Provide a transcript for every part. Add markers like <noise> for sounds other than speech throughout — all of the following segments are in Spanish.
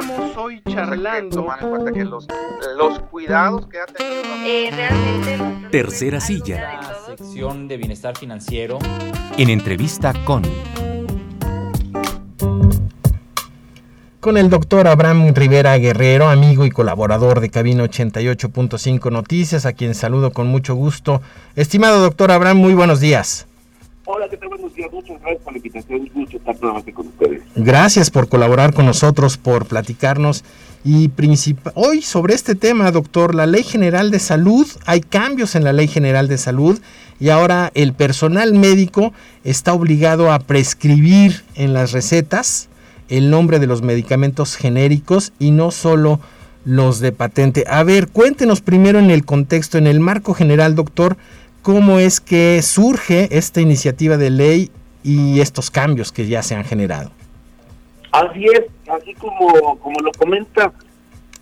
Estamos hoy charlando. Tomar en cuenta que los, los cuidados que ha tenido. Eh, realmente. Tercera silla. La sección de bienestar financiero. En entrevista con. Con el doctor Abraham Rivera Guerrero, amigo y colaborador de Cabina 88.5 Noticias, a quien saludo con mucho gusto. Estimado doctor Abraham, muy buenos días. Hola, ¿qué tal? Muchas gracias por la invitación. Es mucho estar nuevamente con ustedes. Gracias por colaborar con nosotros, por platicarnos. Y hoy sobre este tema, doctor, la Ley General de Salud, hay cambios en la Ley General de Salud y ahora el personal médico está obligado a prescribir en las recetas el nombre de los medicamentos genéricos y no solo los de patente. A ver, cuéntenos primero en el contexto, en el marco general, doctor, cómo es que surge esta iniciativa de ley y estos cambios que ya se han generado. Así es, así como, como lo comenta,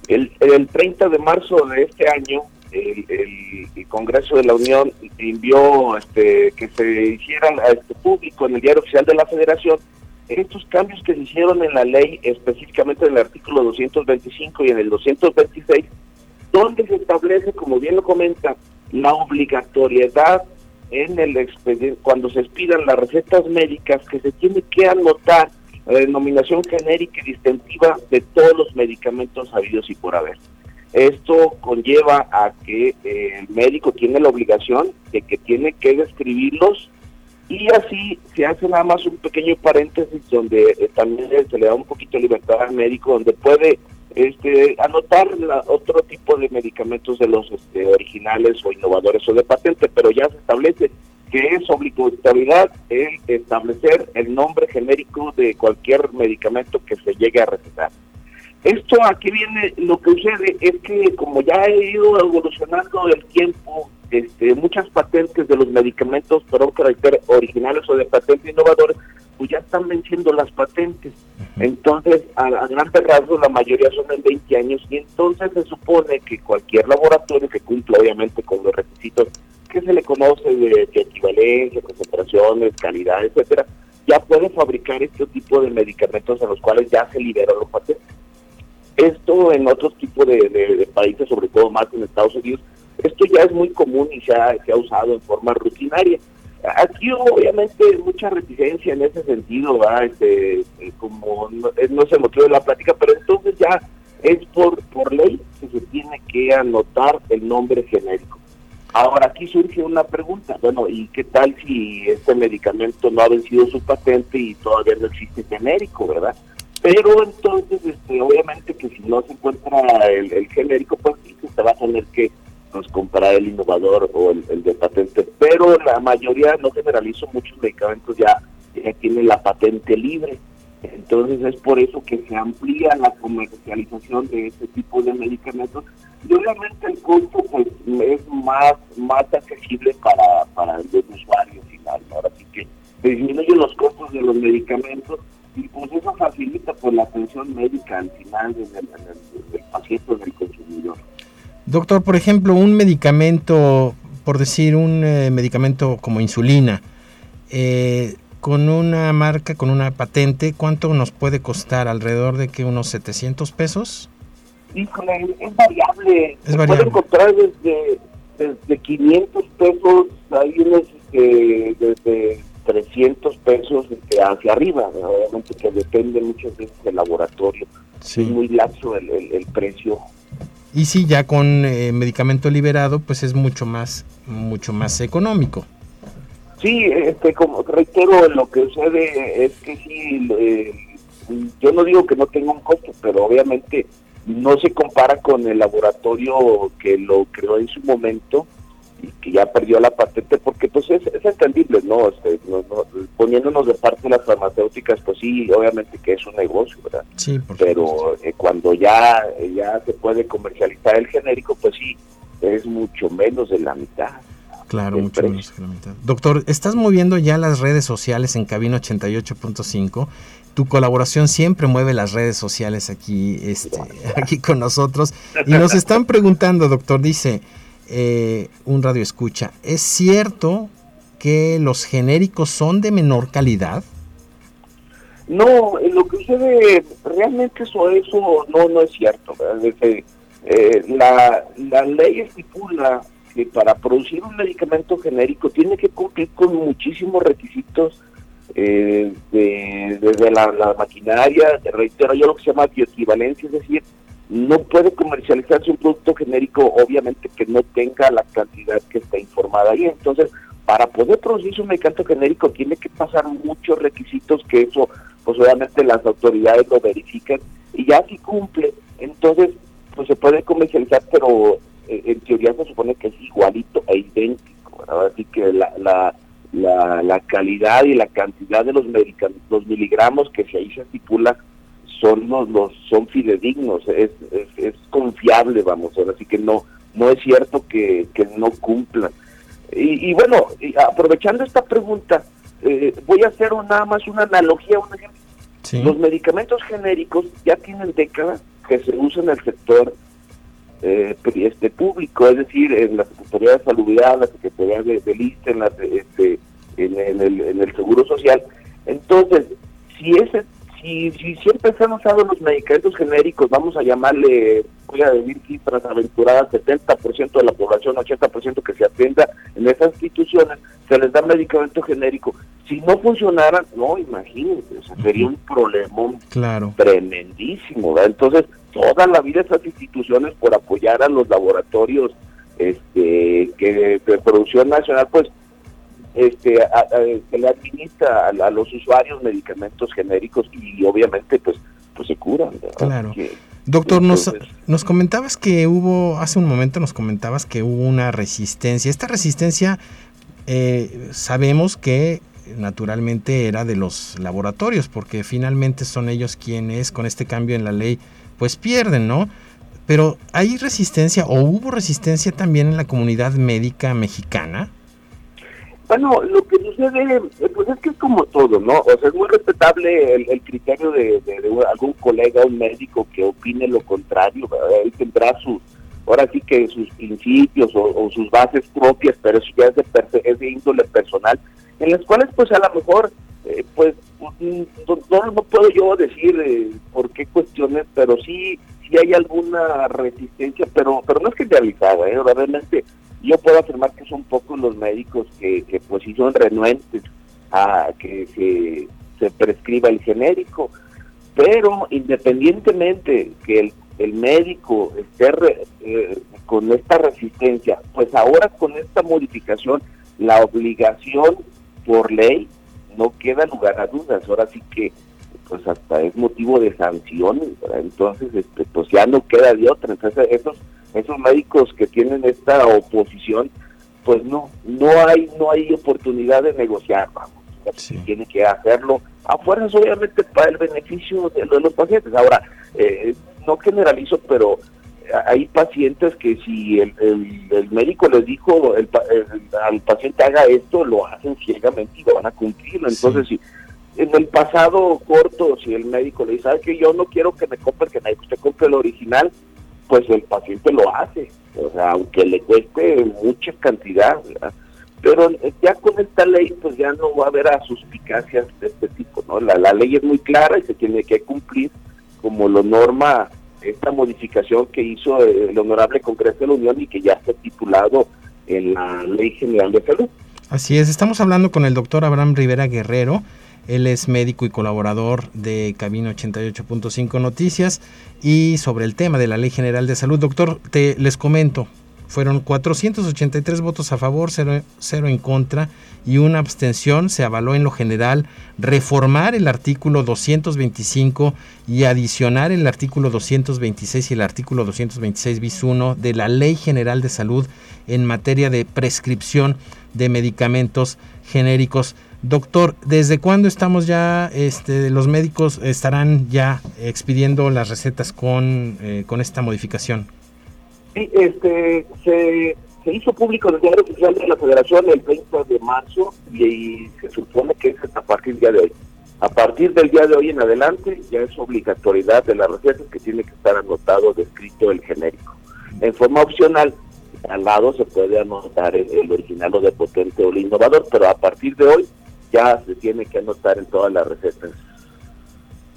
el, el 30 de marzo de este año, el, Congreso de la Unión envió este, que se hicieran a este público en el diario oficial de la Federación estos cambios que se hicieron en la ley, específicamente en el artículo 225 y en el 226, donde se establece, como bien lo comenta, la obligatoriedad en el expediente, cuando se expidan las recetas médicas, que se tiene que anotar la denominación genérica y distintiva de todos los medicamentos habidos y por haber. Esto conlleva a que eh, el médico tiene la obligación de que tiene que describirlos y así se hace nada más un pequeño paréntesis donde eh, también se le da un poquito de libertad al médico, donde puede este, anotar otro tipo de medicamentos de los este, originales o innovadores o de patente, pero ya se establece que es obligatoriedad el establecer el nombre genérico de cualquier medicamento que se llegue a recetar. Esto aquí viene, lo que sucede es que como ya ha ido evolucionando el tiempo, este, muchas patentes de los medicamentos un carácter originales o de patentes innovadores pues ya están venciendo las patentes. Entonces, a, a grandes rasgos, la mayoría son en 20 años y entonces se supone que cualquier laboratorio que cumpla obviamente con los requisitos que se le conoce de, equivalencia, concentraciones, calidad, etcétera, ya puede fabricar este tipo de medicamentos a los cuales ya se liberan los patentes. Esto en otros tipos de, países, sobre todo más en Estados Unidos, esto ya es muy común y se ha, se ha usado en forma rutinaria. Aquí obviamente mucha reticencia en ese sentido, Este, eh, como no, no es el motivo de la plática, pero entonces ya es por, por ley que se tiene que anotar el nombre genérico. Ahora aquí surge una pregunta, bueno, ¿y qué tal si este medicamento no ha vencido su patente y todavía no existe genérico, verdad? Pero entonces, este, obviamente que si no se encuentra el, el genérico, pues se va a tener que pues, comprar el innovador o el, de patente, pero la mayoría, no generalizo, muchos medicamentos ya, ya tienen la patente libre. Entonces es por eso que se amplía la comercialización de este tipo de medicamentos y obviamente el costo pues es más más accesible para, para el usuario final. Ahora sí que disminuyen los costos de los medicamentos y pues eso facilita pues la atención médica al final del, del paciente del consumidor. Doctor, por ejemplo, un medicamento, por decir un eh, medicamento como insulina, eh, con una marca, con una patente, ¿cuánto nos puede costar? ¿Alrededor de que unos 700 pesos? Híjole, es variable. Es Se puede encontrar desde, desde 500 pesos, hay unos que desde 300 pesos hacia arriba, obviamente que depende muchas veces del laboratorio. Es muy laxo el, el precio y si ya con eh, medicamento liberado, pues es mucho más, mucho más económico. Sí, este, como reitero, lo que sucede es que sí, eh, yo no digo que no tenga un costo, pero obviamente no se compara con el laboratorio que lo creó en su momento y que ya perdió la patente, porque pues es, entendible, ¿no? Este, Poniéndonos de parte de las farmacéuticas, pues sí, obviamente que es un negocio, ¿verdad? Sí, Pero eh, cuando ya, ya se puede comercializar el genérico, pues sí, es mucho menos de la mitad. Claro, mucho menos de la mitad. Doctor, estás moviendo ya las redes sociales en Cabina 88.5 tu colaboración siempre mueve las redes sociales aquí, este, <laughs> aquí con nosotros. Y nos están preguntando, doctor, dice, eh, un radio escucha, ¿es cierto que los genéricos son de menor calidad? No, lo que sucede, realmente eso, eso no, no es cierto. eh, la, la ley estipula que para producir un medicamento genérico tiene que cumplir con muchísimos requisitos eh, de, desde la, maquinaria, te reitero yo lo que se llama bioequivalencia, es decir, no puede comercializarse un producto genérico obviamente que no tenga la cantidad que está informada ahí. Entonces, para poder producir un medicamento genérico tiene que pasar muchos requisitos que eso, pues obviamente las autoridades lo verifican y ya si cumple, entonces pues se puede comercializar, pero eh, en teoría se supone que es igualito e idéntico. Así que la, la, la, la calidad y la cantidad de los los miligramos que se ahí se estipula son los, los son fidedignos, es, es, es confiable, vamos, ahora sí que no no es cierto que, que no cumplan. Y, y bueno, y aprovechando esta pregunta, eh, voy a hacer un- nada más una analogía, un ejemplo. Sí. Los medicamentos genéricos ya tienen décadas que se usan en el sector eh, este público, es decir, en la Secretaría de Salubridad, la Secretaría de, del ISSSTE, en, la, este, en, en el, en el Seguro Social. Entonces, si ese si, si siempre se han usado los medicamentos genéricos, vamos a llamarle, voy a decir cifras aventuradas, 70% de la población, 80% que se atienda en esas instituciones, se les da medicamento genérico. Si no funcionaran, no, imagínense, o sea, sería un problemón Claro. tremendísimo. ¿verdad? Entonces, toda la vida esas instituciones por apoyar a los laboratorios este, que de producción nacional, pues este, a- a- se le administra a, a los usuarios medicamentos genéricos y obviamente pues pues se curan. ¿verdad? Claro. Que- Doctor, nos, nos comentabas que hubo, hace un momento nos comentabas que hubo una resistencia. Esta resistencia eh, sabemos que naturalmente era de los laboratorios, porque finalmente son ellos quienes con este cambio en la ley pues pierden, ¿no? Pero ¿hay resistencia o hubo resistencia también en la comunidad médica mexicana? Bueno, lo que sucede, eh, pues es que es como todo, ¿no? O sea, es muy respetable el, el criterio de, algún colega, un médico que opine lo contrario, ¿verdad? él tendrá sus, ahora sí que sus principios o, sus bases propias, pero eso ya es de, es de índole personal, en las cuales pues a lo mejor, eh, pues mm, no, no, no puedo yo decir eh, por qué cuestiones, pero sí, sí hay alguna resistencia, pero, pero no es generalizada, ¿eh? realmente yo puedo afirmar que son pocos los médicos que, que pues sí son renuentes a que se, prescriba el genérico, pero independientemente que el, médico esté eh, con esta resistencia, pues ahora con esta modificación, la obligación por ley no queda lugar a dudas, ahora sí que pues hasta es motivo de sanción, ¿verdad? entonces este pues ya no queda de otra, entonces esos esos médicos que tienen esta oposición, pues no, no hay, no hay oportunidad de negociar, vamos, Sí. tiene que hacerlo a fuerzas obviamente para el beneficio de, de los pacientes. Ahora, eh, no generalizo, pero hay pacientes que si el, el, el médico les dijo el, al paciente haga esto, lo hacen ciegamente y lo van a cumplir. Entonces, si en el pasado corto, si el médico le dice, ¿sabe que yo no quiero que me compre el genérico, usted compre el original, pues el paciente lo hace, o sea, aunque le cueste mucha cantidad. Pero eh, ya con esta ley, pues ya no va a haber a de este tipo, ¿no? La, la ley es muy clara y se tiene que cumplir como lo norma esta modificación que hizo el Honorable Congreso de la Unión y que ya está titulado en la Ley General de Salud. Así es, estamos hablando con el doctor Abraham Rivera Guerrero. Él es médico y colaborador de Cabina 88.5 Noticias y sobre el tema de la Ley General de Salud. Doctor, te les comento, fueron 483 votos a favor, cero, cero en contra y una abstención. Se avaló en lo general reformar el artículo 225 y adicionar el artículo 226 y el artículo 226 bis 1 de la Ley General de Salud en materia de prescripción de medicamentos genéricos. Doctor, ¿desde cuándo estamos ya, este, los médicos estarán ya expidiendo las recetas con, eh, con esta modificación? Sí, este, se, hizo público en el diario oficial de la Federación el 30 de marzo y, se supone que es a partir del día de hoy. A partir del día de hoy en adelante ya es obligatoriedad de la receta que tiene que estar anotado, descrito el genérico. En forma opcional, al lado se puede anotar el, el original o de potente o el innovador, pero a partir de hoy ya se tiene que anotar en todas las recetas.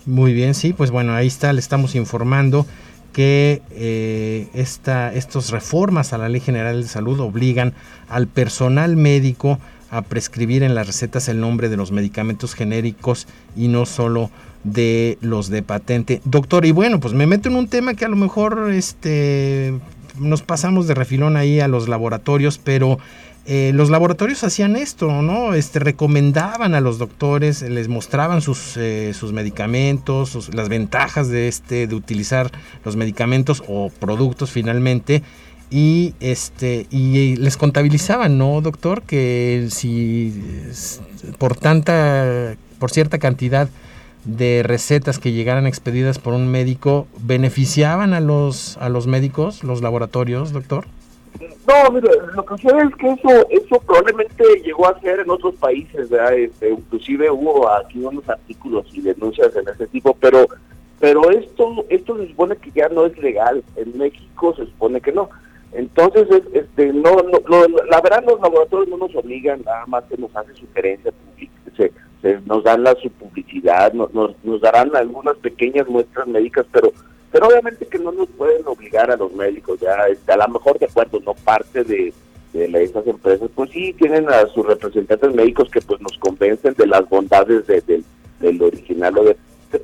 Muy bien, sí, pues bueno, ahí está, le estamos informando que eh, esta, estos reformas a la Ley General de Salud obligan al personal médico a prescribir en las recetas el nombre de los medicamentos genéricos y no solo de los de patente. Doctor, y bueno, pues me meto en un tema que a lo mejor este nos pasamos de refilón ahí a los laboratorios, pero eh, los laboratorios hacían esto, ¿no? Este, recomendaban a los doctores, les mostraban sus, eh, sus medicamentos, las ventajas de, este, de utilizar los medicamentos o productos finalmente, y, este, y les contabilizaban, ¿no, doctor? Que si por tanta, por cierta cantidad de recetas que llegaran expedidas por un médico, ¿beneficiaban a los, a los médicos, los laboratorios, doctor? No, mira, lo que sucede es que eso, eso probablemente llegó a ser en otros países, ¿verdad? Este, inclusive hubo aquí unos artículos y denuncias en ese tipo, pero pero esto esto se supone que ya no es legal. En México se supone que no. Entonces, este, no, no, la verdad los laboratorios no nos obligan, nada más que nos hacen sugerencias, se, nos dan la su publicidad, nos, nos darán algunas pequeñas muestras médicas, pero pero obviamente que no nos pueden obligar a los médicos, ya está, a lo mejor de acuerdo, no parte de, de estas empresas, pues sí tienen a sus representantes médicos que pues nos convencen de las bondades de, del original, o de,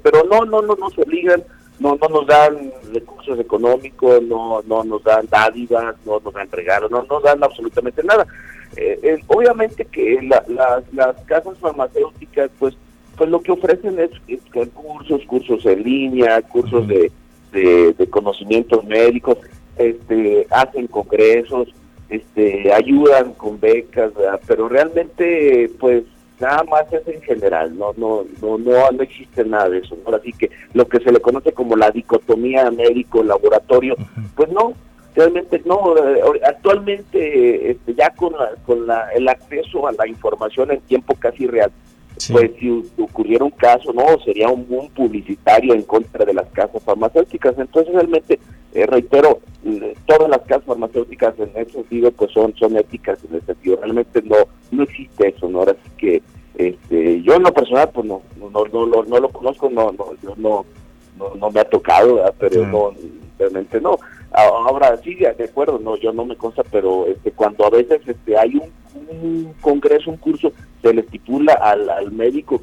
pero no, no, no nos obligan, no, no nos dan recursos económicos, no, no nos dan dádivas, no nos dan regalos, no nos dan absolutamente nada. Eh, eh, obviamente que las casas farmacéuticas, pues, pues lo que ofrecen es, es cursos, cursos en línea, cursos de de, conocimientos médicos, este, hacen congresos, este, ayudan con becas, pero realmente, pues, nada más es en general, no, no, no, no, existe nada de eso. Así que lo que se le conoce como la dicotomía médico-laboratorio, pues no, realmente no. Eh, actualmente, este, ya con, con la, el acceso a la información en tiempo casi real, pues si ocurriera un caso, no, sería un boom publicitario en contra de las casas farmacéuticas. Entonces realmente, eh, reitero, todas las casas farmacéuticas en ese sentido pues son, son éticas en ese sentido. Realmente no, no existe eso, ¿no? Ahora sí que este, yo en lo personal pues no, no, no, no, no lo conozco, no, no, yo no, no, no me ha tocado, pero no, realmente no. Ahora sí, de acuerdo, no, yo no me consta, pero este, cuando a veces este, hay un, congreso, un curso se le estipula al, al médico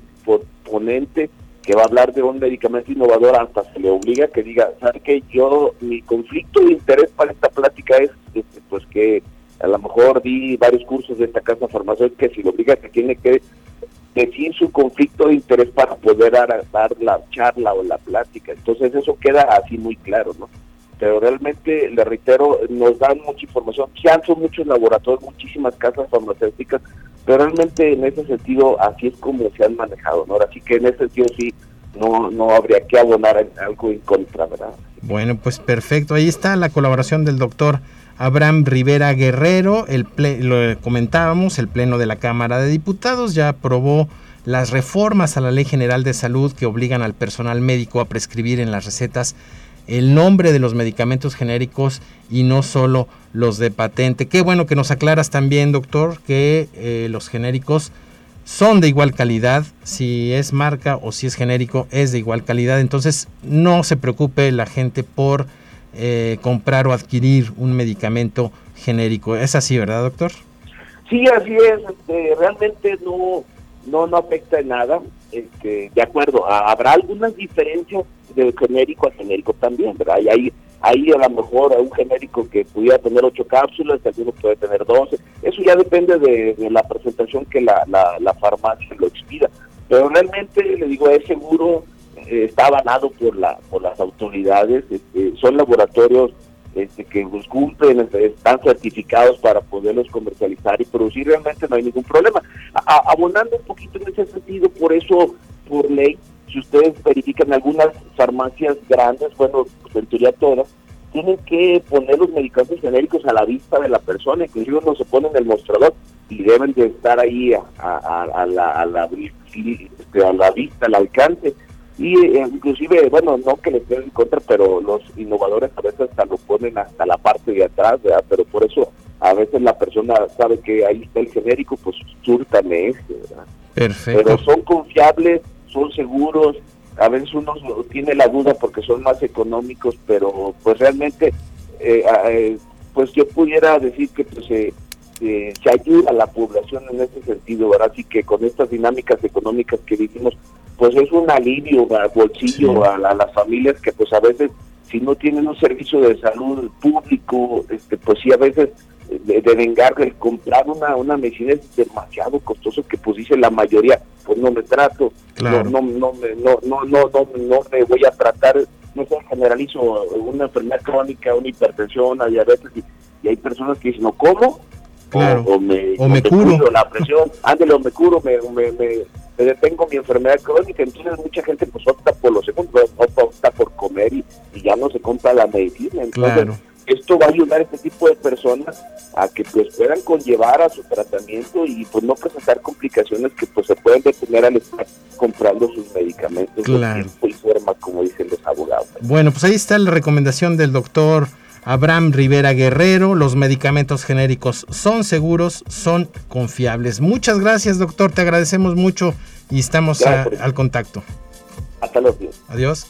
ponente que va a hablar de un medicamento innovador, hasta se le obliga que diga, ¿sabe que Yo, mi conflicto de interés para esta plática es, este, pues que a lo mejor di varios cursos de esta casa farmacéutica, si lo obliga que tiene que decir su conflicto de interés para poder dar la charla o la plática. Entonces eso queda así muy claro, ¿no? Pero realmente, le reitero, nos dan mucha información. Ya son muchos laboratorios, muchísimas casas farmacéuticas, pero realmente en ese sentido así es como se han manejado, ¿no? Así que en ese sentido sí, no, no habría que abonar algo en contra, ¿verdad? Bueno, pues perfecto. Ahí está la colaboración del doctor Abraham Rivera Guerrero. El lo comentábamos, el Pleno de la Cámara de Diputados ya aprobó las reformas a la Ley General de Salud que obligan al personal médico a prescribir en las recetas el nombre de los medicamentos genéricos y no solo los de patente. Qué bueno que nos aclaras también, doctor, que eh, los genéricos son de igual calidad, si es marca o si es genérico, es de igual calidad. Entonces, no se preocupe la gente por eh, comprar o adquirir un medicamento genérico. Es así, ¿verdad, doctor? Sí, así es. Este, realmente no, no, no afecta en nada. Este, de acuerdo, habrá algunas diferencias de genérico a genérico también, ¿verdad? Y ahí, ahí a lo mejor un genérico que pudiera tener ocho cápsulas, alguno puede tener doce, eso ya depende de, la presentación que la, la, farmacia lo expida. Pero realmente, le digo, es seguro, eh, está avalado por, la, por las autoridades, este, son laboratorios este, que los cumplen, están certificados para poderlos comercializar y producir, realmente no hay ningún problema. abonando un poquito en ese sentido, por eso, por ley, si ustedes verifican algunas farmacias grandes, bueno, pues todas, tienen que poner los medicamentos genéricos a la vista de la persona, inclusive uno se pone en el mostrador y deben de estar ahí a, a, la, a, la, este, a la vista, al alcance. Y eh, inclusive, bueno, no que le estén en contra, pero los innovadores a veces hasta lo ponen hasta la parte de atrás, ¿verdad? Pero por eso a veces la persona sabe que ahí está el genérico, pues súrtame este, ¿verdad? Perfecto. Pero son confiables, son seguros, a veces uno tiene la duda porque son más económicos, pero pues realmente, eh, eh, pues yo pudiera decir que pues se ayuda a la población en ese sentido, ¿verdad? Así que con estas dinámicas económicas que vivimos, pues es un alivio al bolsillo a, las familias que pues a veces si no tienen un servicio de salud público, este pues sí a veces de, de vengar comprar una una medicina es demasiado costoso que pues dice la mayoría pues no me trato no no no me, no, no no no no me voy a tratar no sé generalizo una enfermedad crónica una hipertensión una diabetes y, hay personas que dicen no cómo o, me, o me curo. la presión. Ándale o me curo me, me, me, detengo mi enfermedad crónica. Entonces mucha gente pues opta por lo segundo opta por comer y, ya no se compra la medicina. Entonces claro. esto va a ayudar a este tipo de personas a que pues puedan conllevar a su tratamiento y pues no presentar complicaciones que pues se pueden detener al estar comprando sus medicamentos claro. de tiempo y forma como dicen los abogados. Bueno, pues ahí está la recomendación del doctor Abraham Rivera Guerrero, los medicamentos genéricos son seguros, son confiables. Muchas gracias doctor, te agradecemos mucho y estamos a, al contacto. Hasta luego. Adiós.